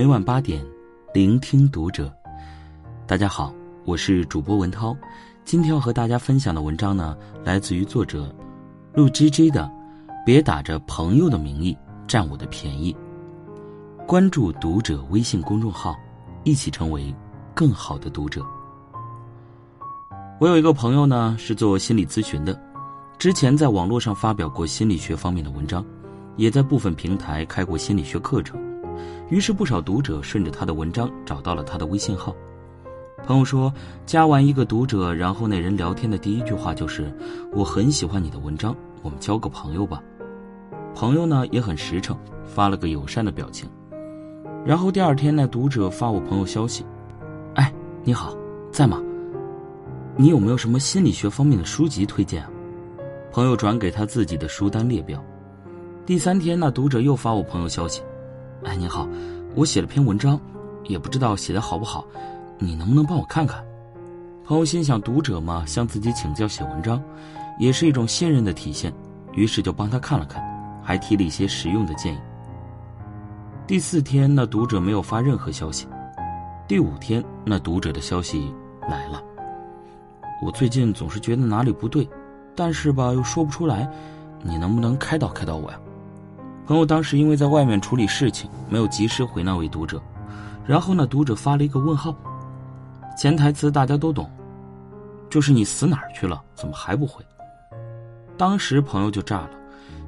每晚八点，聆听读者。大家好，我是主播文涛。今天要和大家分享的文章呢，来自于作者陆 GG 的《别打着朋友的名义占我的便宜》。关注读者微信公众号，一起成为更好的读者。我有一个朋友呢，是做心理咨询的，之前在网络上发表过心理学方面的文章，也在部分平台开过心理学课程。于是不少读者顺着他的文章找到了他的微信号。朋友说，加完一个读者，然后那人聊天的第一句话就是：“我很喜欢你的文章，我们交个朋友吧。”朋友呢也很实诚，发了个友善的表情。然后第二天呢，读者发我朋友消息：“哎，你好，在吗？你有没有什么心理学方面的书籍推荐啊？”朋友转给他自己的书单列表。第三天那，读者又发我朋友消息。哎，你好，我写了篇文章，也不知道写的好不好，你能不能帮我看看？朋友心想，读者嘛，向自己请教写文章，也是一种信任的体现，于是就帮他看了看，还提了一些实用的建议。第四天，那读者没有发任何消息。第五天，那读者的消息来了。我最近总是觉得哪里不对，但是吧，又说不出来，你能不能开导开导我呀？朋友当时因为在外面处理事情，没有及时回那位读者，然后呢，读者发了一个问号。潜台词大家都懂，就是你死哪儿去了？怎么还不回？当时朋友就炸了，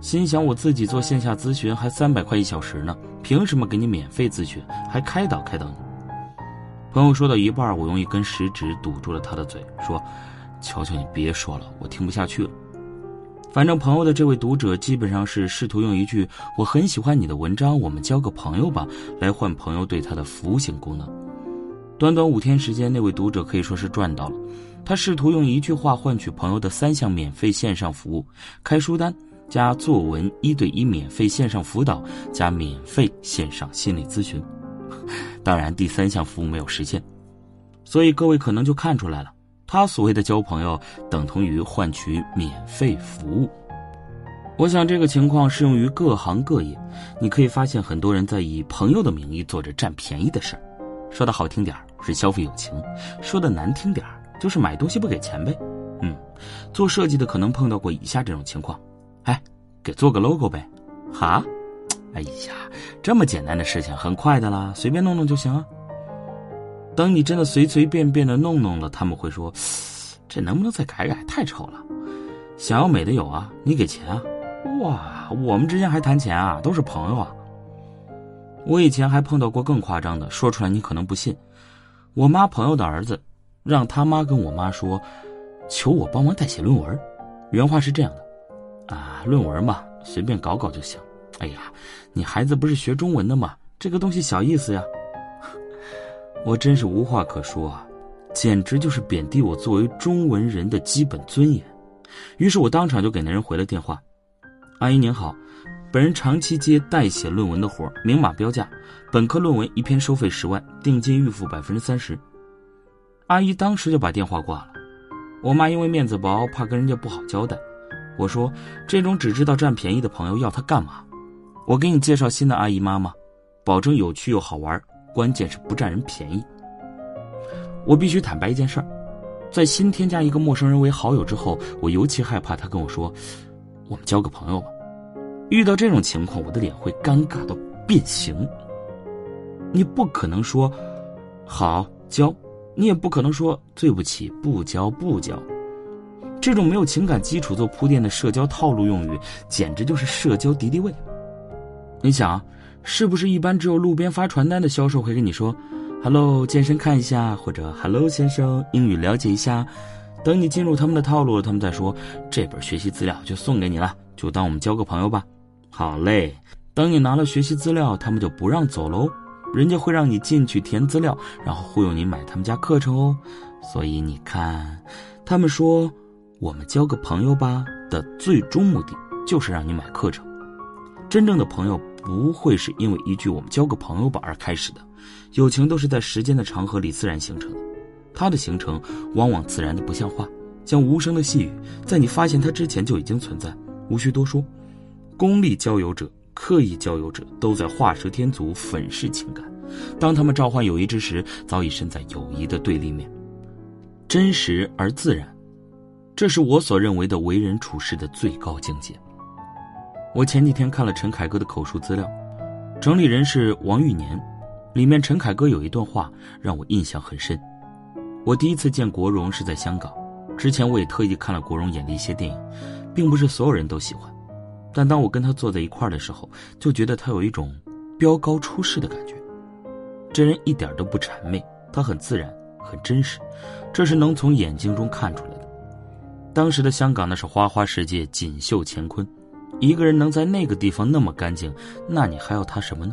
心想我自己做线下咨询还三百块一小时呢，凭什么给你免费咨询，还开导开导你？朋友说到一半，我用一根食指堵住了他的嘴，说：“求求你别说了，我听不下去了。”反正朋友的这位读者基本上是试图用一句“我很喜欢你的文章，我们交个朋友吧”来换朋友对他的服务性功能。短短五天时间，那位读者可以说是赚到了。他试图用一句话换取朋友的三项免费线上服务：开书单、加作文一对一免费线上辅导、加免费线上心理咨询。当然，第三项服务没有实现。所以各位可能就看出来了。他所谓的交朋友，等同于换取免费服务。我想这个情况适用于各行各业。你可以发现，很多人在以朋友的名义做着占便宜的事儿。说的好听点是消费友情，说的难听点就是买东西不给钱呗。嗯，做设计的可能碰到过以下这种情况：哎，给做个 logo 呗。哈，哎呀，这么简单的事情，很快的啦，随便弄弄就行啊。等你真的随随便便的弄弄了，他们会说：“这能不能再改改？太丑了。”想要美的有啊，你给钱啊！哇，我们之间还谈钱啊，都是朋友啊。我以前还碰到过更夸张的，说出来你可能不信。我妈朋友的儿子，让他妈跟我妈说，求我帮忙代写论文。原话是这样的：“啊，论文嘛，随便搞搞就行。”哎呀，你孩子不是学中文的吗？这个东西小意思呀。我真是无话可说啊，简直就是贬低我作为中文人的基本尊严。于是我当场就给那人回了电话：“阿姨您好，本人长期接代写论文的活明码标价，本科论文一篇收费十万，定金预付百分之三十。”阿姨当时就把电话挂了。我妈因为面子薄，怕跟人家不好交代。我说：“这种只知道占便宜的朋友要他干嘛？我给你介绍新的阿姨妈妈，保证有趣又好玩。”关键是不占人便宜。我必须坦白一件事儿，在新添加一个陌生人为好友之后，我尤其害怕他跟我说：“我们交个朋友吧。”遇到这种情况，我的脸会尴尬到变形。你不可能说“好交”，你也不可能说“对不起，不交不交”。这种没有情感基础做铺垫的社交套路用语，简直就是社交敌敌畏。你想。是不是一般只有路边发传单的销售会跟你说，“Hello，健身看一下”或者 “Hello，先生，英语了解一下”？等你进入他们的套路，他们再说这本学习资料就送给你了，就当我们交个朋友吧。好嘞，等你拿了学习资料，他们就不让走喽，人家会让你进去填资料，然后忽悠你买他们家课程哦。所以你看，他们说我们交个朋友吧的最终目的就是让你买课程。真正的朋友。不会是因为一句“我们交个朋友吧”而开始的，友情都是在时间的长河里自然形成的。它的形成往往自然的不像话，像无声的细雨，在你发现它之前就已经存在，无需多说。功利交友者刻意交友者都在画蛇添足，粉饰情感。当他们召唤友谊之时，早已身在友谊的对立面。真实而自然，这是我所认为的为人处事的最高境界。我前几天看了陈凯歌的口述资料，整理人是王玉年，里面陈凯歌有一段话让我印象很深。我第一次见国荣是在香港，之前我也特意看了国荣演的一些电影，并不是所有人都喜欢，但当我跟他坐在一块的时候，就觉得他有一种飙高出世的感觉。这人一点都不谄媚，他很自然，很真实，这是能从眼睛中看出来的。当时的香港那是花花世界，锦绣乾坤，一个人能在那个地方那么干净，那你还要他什么呢？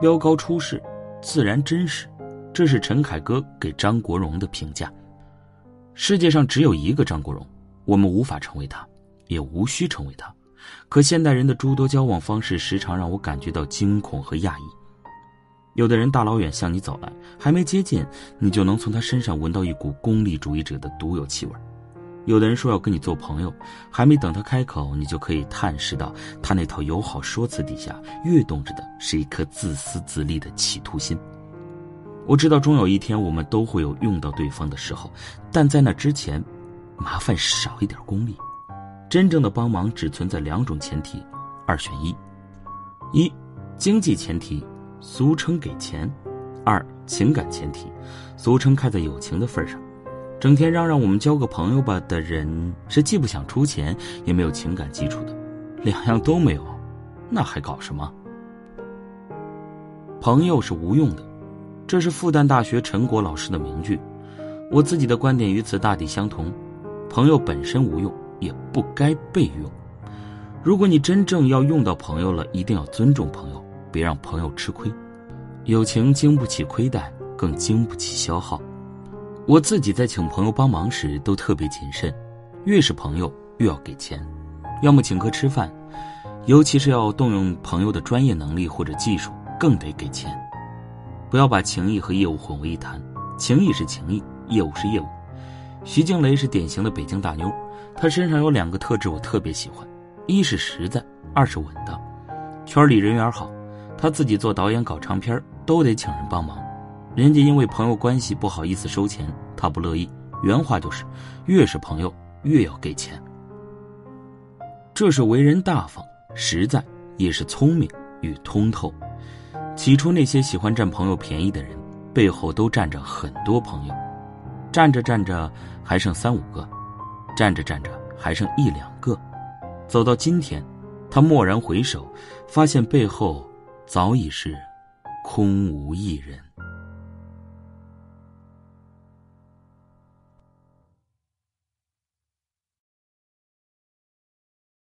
标高出世，自然真实，这是陈凯歌给张国荣的评价。世界上只有一个张国荣，我们无法成为他，也无需成为他。可现代人的诸多交往方式，时常让我感觉到惊恐和讶异。有的人大老远向你走来，还没接近，你就能从他身上闻到一股功利主义者的独有气味；有的人说要跟你做朋友，还没等他开口，你就可以探视到他那套友好说辞底下跃动着的是一颗自私自利的企图心。我知道终有一天我们都会有用到对方的时候，但在那之前，麻烦少一点功利。真正的帮忙只存在两种前提，二选一：一，经济前提。俗称给钱，二情感前提，俗称看在友情的份上，整天嚷嚷我们交个朋友吧的人，是既不想出钱，也没有情感基础的，两样都没有，那还搞什么？朋友是无用的，这是复旦大学陈果老师的名句，我自己的观点与此大抵相同，朋友本身无用，也不该被用。如果你真正要用到朋友了，一定要尊重朋友。别让朋友吃亏，友情经不起亏待，更经不起消耗。我自己在请朋友帮忙时都特别谨慎，越是朋友越要给钱，要么请客吃饭，尤其是要动用朋友的专业能力或者技术，更得给钱。不要把情谊和业务混为一谈，情谊是情谊，业务是业务。徐静蕾是典型的北京大妞，她身上有两个特质我特别喜欢：一是实在，二是稳当。圈里人缘好。她自己做导演搞长片都得请人帮忙，人家因为朋友关系不好意思收钱，他不乐意。原话就是，越是朋友越要给钱。这是为人大方、实在，也是聪明与通透。起初那些喜欢占朋友便宜的人，背后都站着很多朋友，站着站着还剩三五个，站着站着还剩一两个，走到今天，他蓦然回首，发现背后。早已是空无一人。